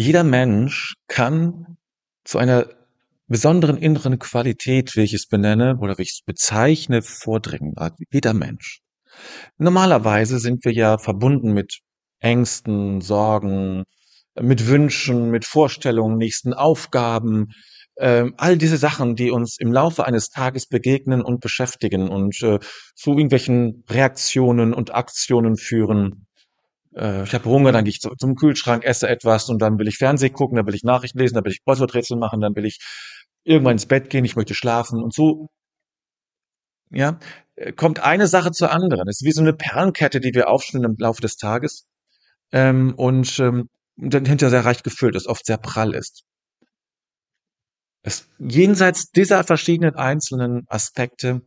Jeder Mensch kann zu einer besonderen inneren Qualität, wie ich es benenne oder wie ich es bezeichne, vordringen. Jeder Mensch. Normalerweise sind wir ja verbunden mit Ängsten, Sorgen, mit Wünschen, mit Vorstellungen, nächsten Aufgaben, äh, all diese Sachen, die uns im Laufe eines Tages begegnen und beschäftigen und äh, zu irgendwelchen Reaktionen und Aktionen führen. Äh, ich habe Hunger, dann gehe ich zu, zum Kühlschrank, esse etwas und dann will ich Fernsehen gucken, dann will ich Nachrichten lesen, dann will ich Kreuzworträtsel machen, dann will ich irgendwann ins Bett gehen, ich möchte schlafen und so. Ja, äh, kommt eine Sache zur anderen. Es ist wie so eine Perlenkette, die wir aufschneiden im Laufe des Tages ähm, und ähm, dann hinterher sehr reich gefüllt ist, oft sehr prall ist. Es, jenseits dieser verschiedenen einzelnen Aspekte,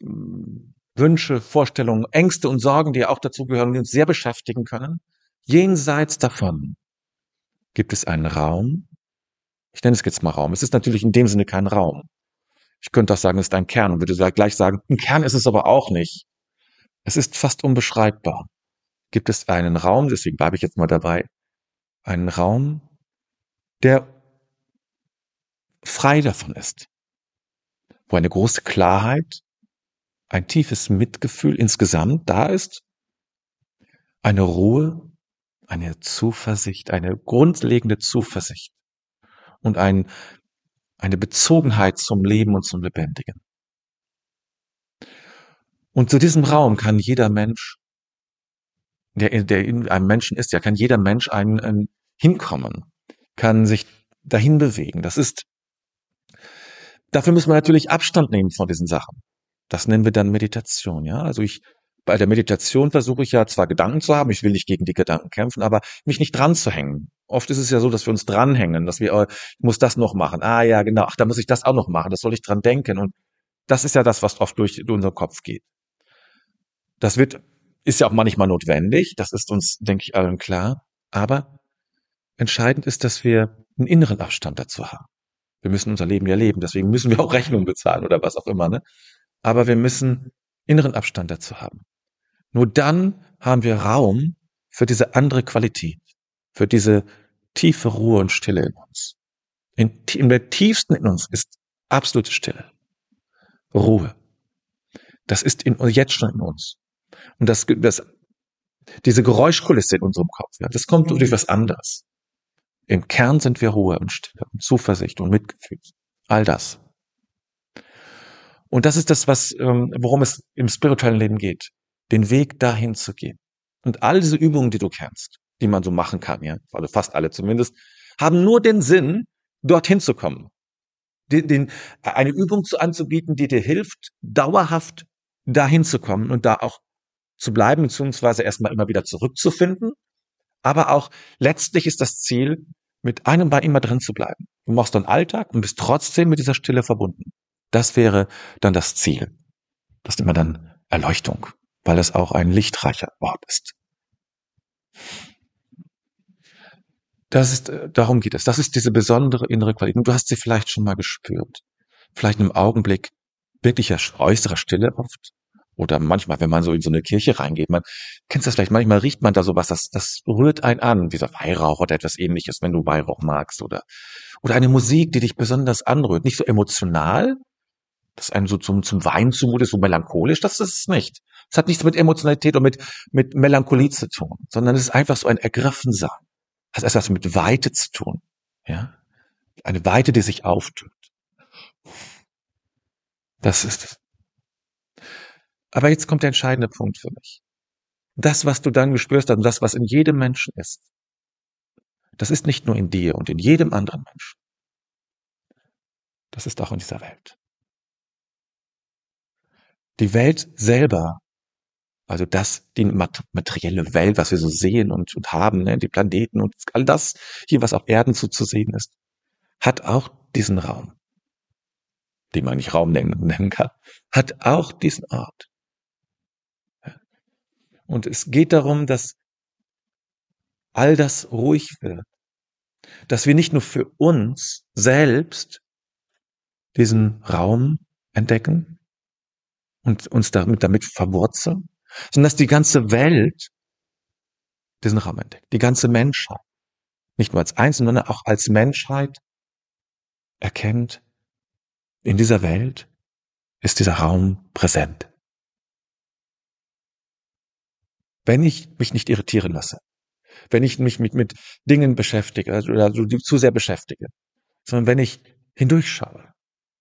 hm, Wünsche, Vorstellungen, Ängste und Sorgen, die auch dazu gehören, die uns sehr beschäftigen können, jenseits davon gibt es einen Raum. Ich nenne es jetzt mal Raum. Es ist natürlich in dem Sinne kein Raum. Ich könnte auch sagen, es ist ein Kern und würde gleich sagen, ein Kern ist es aber auch nicht. Es ist fast unbeschreibbar. Gibt es einen Raum, deswegen bleibe ich jetzt mal dabei, einen Raum, der frei davon ist, wo eine große Klarheit, ein tiefes Mitgefühl insgesamt da ist, eine Ruhe, eine Zuversicht, eine grundlegende Zuversicht und ein, eine Bezogenheit zum Leben und zum Lebendigen. Und zu diesem Raum kann jeder Mensch, der, der in einem Menschen ist, ja, kann jeder Mensch einen, einen hinkommen, kann sich dahin bewegen. Das ist Dafür müssen wir natürlich Abstand nehmen von diesen Sachen. Das nennen wir dann Meditation, ja. Also ich, bei der Meditation versuche ich ja zwar Gedanken zu haben, ich will nicht gegen die Gedanken kämpfen, aber mich nicht dran zu hängen. Oft ist es ja so, dass wir uns dranhängen, dass wir, oh, ich muss das noch machen. Ah ja, genau, ach, da muss ich das auch noch machen, das soll ich dran denken. Und das ist ja das, was oft durch unseren Kopf geht. Das wird, ist ja auch manchmal notwendig, das ist uns, denke ich, allen klar. Aber entscheidend ist, dass wir einen inneren Abstand dazu haben. Wir müssen unser Leben ja leben, deswegen müssen wir auch Rechnungen bezahlen oder was auch immer. Ne? Aber wir müssen inneren Abstand dazu haben. Nur dann haben wir Raum für diese andere Qualität, für diese tiefe Ruhe und Stille in uns. In, in der tiefsten in uns ist absolute Stille, Ruhe. Das ist in, jetzt schon in uns. Und das, das, diese Geräuschkulisse in unserem Kopf, ja, das kommt durch was anderes. Im Kern sind wir Ruhe und Stille und Zuversicht und Mitgefühl. All das. Und das ist das, was, ähm, worum es im spirituellen Leben geht. Den Weg dahin zu gehen. Und all diese Übungen, die du kennst, die man so machen kann, ja, also fast alle zumindest, haben nur den Sinn, dorthin zu kommen. Den, den, eine Übung zu anzubieten, die dir hilft, dauerhaft dahin zu kommen und da auch zu bleiben, beziehungsweise erstmal immer wieder zurückzufinden aber auch letztlich ist das Ziel, mit einem Bein immer drin zu bleiben. Du machst deinen Alltag und bist trotzdem mit dieser Stille verbunden. Das wäre dann das Ziel. Das ist immer dann Erleuchtung, weil es auch ein lichtreicher Ort ist. Das ist, äh, darum geht es. Das ist diese besondere innere Qualität. Und du hast sie vielleicht schon mal gespürt. Vielleicht im Augenblick wirklicher äußerer Stille oft. Oder manchmal, wenn man so in so eine Kirche reingeht, man kennst das vielleicht, manchmal riecht man da sowas, das, das rührt einen an, dieser Weihrauch oder etwas ähnliches, wenn du Weihrauch magst oder, oder eine Musik, die dich besonders anrührt. Nicht so emotional, das einen so zum, zum Wein zumutet, so melancholisch, das ist es nicht. Es hat nichts mit Emotionalität und mit, mit Melancholie zu tun, sondern es ist einfach so ein Ergriffensein. Es hat etwas mit Weite zu tun, ja. Eine Weite, die sich auftut. Das ist es. Aber jetzt kommt der entscheidende Punkt für mich. Das, was du dann gespürst hast und das, was in jedem Menschen ist, das ist nicht nur in dir und in jedem anderen Menschen. Das ist auch in dieser Welt. Die Welt selber, also das, die materielle Welt, was wir so sehen und, und haben, ne, die Planeten und all das hier, was auf Erden so zu sehen ist, hat auch diesen Raum, den man nicht Raum nennen, nennen kann, hat auch diesen Ort. Und es geht darum, dass all das ruhig wird. Dass wir nicht nur für uns selbst diesen Raum entdecken und uns damit, damit verwurzeln, sondern dass die ganze Welt diesen Raum entdeckt, die ganze Menschheit. nicht nur als Einzelne, sondern auch als Menschheit erkennt, in dieser Welt ist dieser Raum präsent. Wenn ich mich nicht irritieren lasse, wenn ich mich mit, mit Dingen beschäftige also, oder also zu sehr beschäftige, sondern wenn ich hindurchschaue,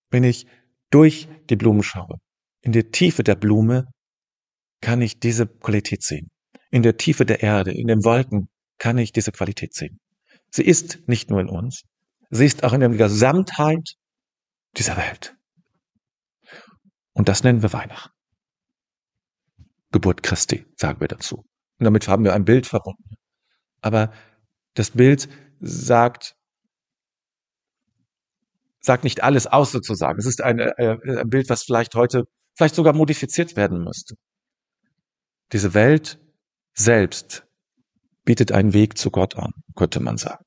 wenn ich durch die Blumen schaue, in der Tiefe der Blume kann ich diese Qualität sehen. In der Tiefe der Erde, in den Wolken kann ich diese Qualität sehen. Sie ist nicht nur in uns, sie ist auch in der Gesamtheit dieser Welt. Und das nennen wir Weihnachten. Geburt Christi, sagen wir dazu. Und damit haben wir ein Bild verbunden. Aber das Bild sagt, sagt nicht alles aus sozusagen. Es ist ein, äh, ein Bild, was vielleicht heute, vielleicht sogar modifiziert werden müsste. Diese Welt selbst bietet einen Weg zu Gott an, könnte man sagen.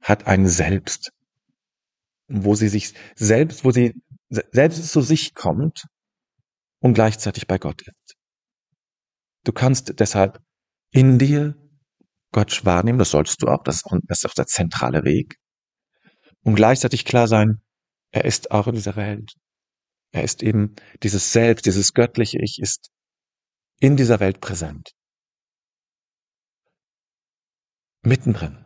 Hat einen Selbst, wo sie sich selbst, wo sie selbst zu sich kommt und gleichzeitig bei Gott ist. Du kannst deshalb in dir Gott wahrnehmen, das solltest du auch, das ist auch der zentrale Weg. Und gleichzeitig klar sein, er ist auch in dieser Welt. Er ist eben dieses Selbst, dieses göttliche Ich ist in dieser Welt präsent. Mittendrin.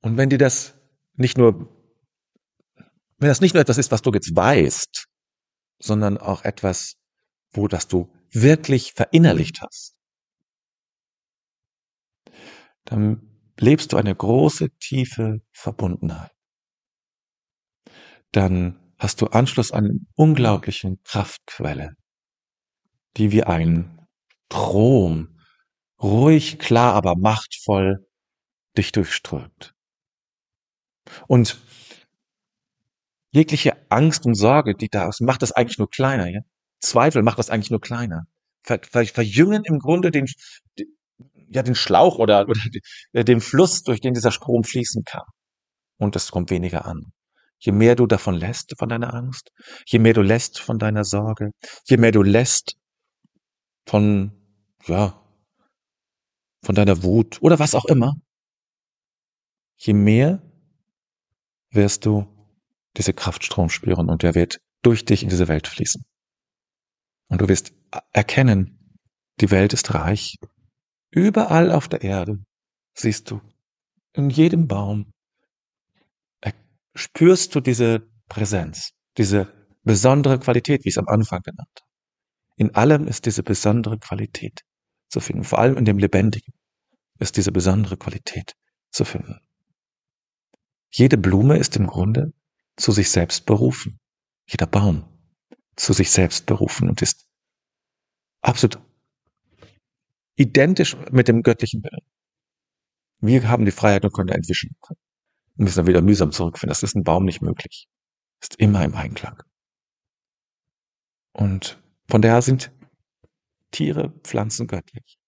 Und wenn dir das nicht nur, wenn das nicht nur etwas ist, was du jetzt weißt, sondern auch etwas, wo das du wirklich verinnerlicht hast, dann lebst du eine große, tiefe Verbundenheit. Dann hast du Anschluss an eine unglaubliche Kraftquelle, die wie ein Strom, ruhig, klar, aber machtvoll dich durchströmt. Und jegliche Angst und Sorge, die da ist, macht das eigentlich nur kleiner. Ja? Zweifel macht das eigentlich nur kleiner. Ver, ver, verjüngen im Grunde den, ja, den Schlauch oder, oder den Fluss, durch den dieser Strom fließen kann. Und es kommt weniger an. Je mehr du davon lässt, von deiner Angst, je mehr du lässt von deiner Sorge, je mehr du lässt von, ja, von deiner Wut oder was auch immer, je mehr wirst du diese Kraftstrom spüren und der wird durch dich in diese Welt fließen. Und du wirst erkennen, die Welt ist reich. Überall auf der Erde siehst du, in jedem Baum spürst du diese Präsenz, diese besondere Qualität, wie ich es am Anfang genannt habe. In allem ist diese besondere Qualität zu finden. Vor allem in dem Lebendigen ist diese besondere Qualität zu finden. Jede Blume ist im Grunde zu sich selbst berufen. Jeder Baum zu sich selbst berufen und ist absolut identisch mit dem göttlichen Willen. Wir haben die Freiheit und können entwischen. Und müssen dann wieder mühsam zurückfinden. Das ist ein Baum nicht möglich. Ist immer im Einklang. Und von daher sind Tiere, Pflanzen göttlich.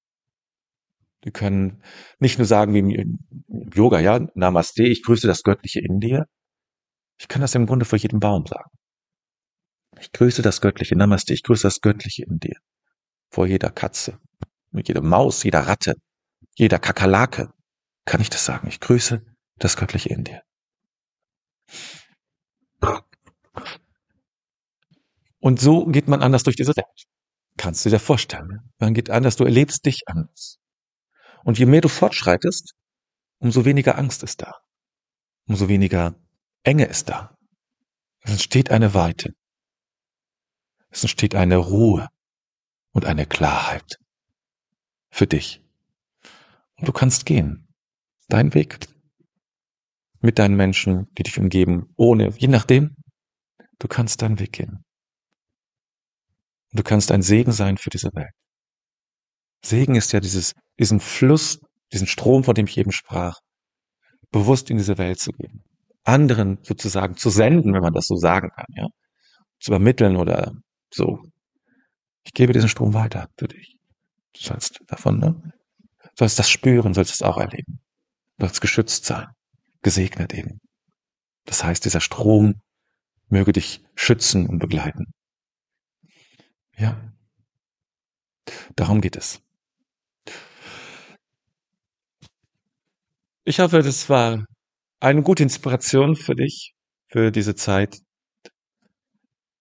Die können nicht nur sagen wie im Yoga, ja, Namaste, ich grüße das Göttliche in dir. Ich kann das im Grunde vor jedem Baum sagen. Ich grüße das Göttliche, Namaste, ich grüße das Göttliche in dir. Vor jeder Katze, jeder Maus, jeder Ratte, jeder Kakerlake kann ich das sagen. Ich grüße das Göttliche in dir. Und so geht man anders durch diese Welt. Kannst du dir vorstellen. Man geht anders, du erlebst dich anders. Und je mehr du fortschreitest, umso weniger Angst ist da. Umso weniger Enge ist da. Es entsteht eine Weite. Es entsteht eine Ruhe und eine Klarheit für dich. Und du kannst gehen. Dein Weg. Mit deinen Menschen, die dich umgeben, ohne, je nachdem, du kannst deinen Weg gehen. Du kannst ein Segen sein für diese Welt. Segen ist ja dieses, diesen Fluss, diesen Strom, von dem ich eben sprach, bewusst in diese Welt zu gehen. Anderen sozusagen zu senden, wenn man das so sagen kann, ja. Zu übermitteln oder so. Ich gebe diesen Strom weiter für dich. Du sollst davon, ne? Du sollst das spüren, sollst es auch erleben. Du sollst geschützt sein. Gesegnet eben. Das heißt, dieser Strom möge dich schützen und begleiten. Ja. Darum geht es. Ich hoffe, das war eine gute Inspiration für dich, für diese Zeit.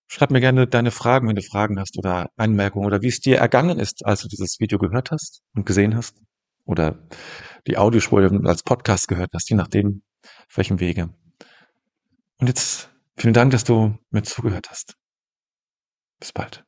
Schreib mir gerne deine Fragen, wenn du Fragen hast oder Anmerkungen oder wie es dir ergangen ist, als du dieses Video gehört hast und gesehen hast oder die Audiospur als Podcast gehört hast, je nachdem, auf welchem Wege. Und jetzt vielen Dank, dass du mir zugehört hast. Bis bald.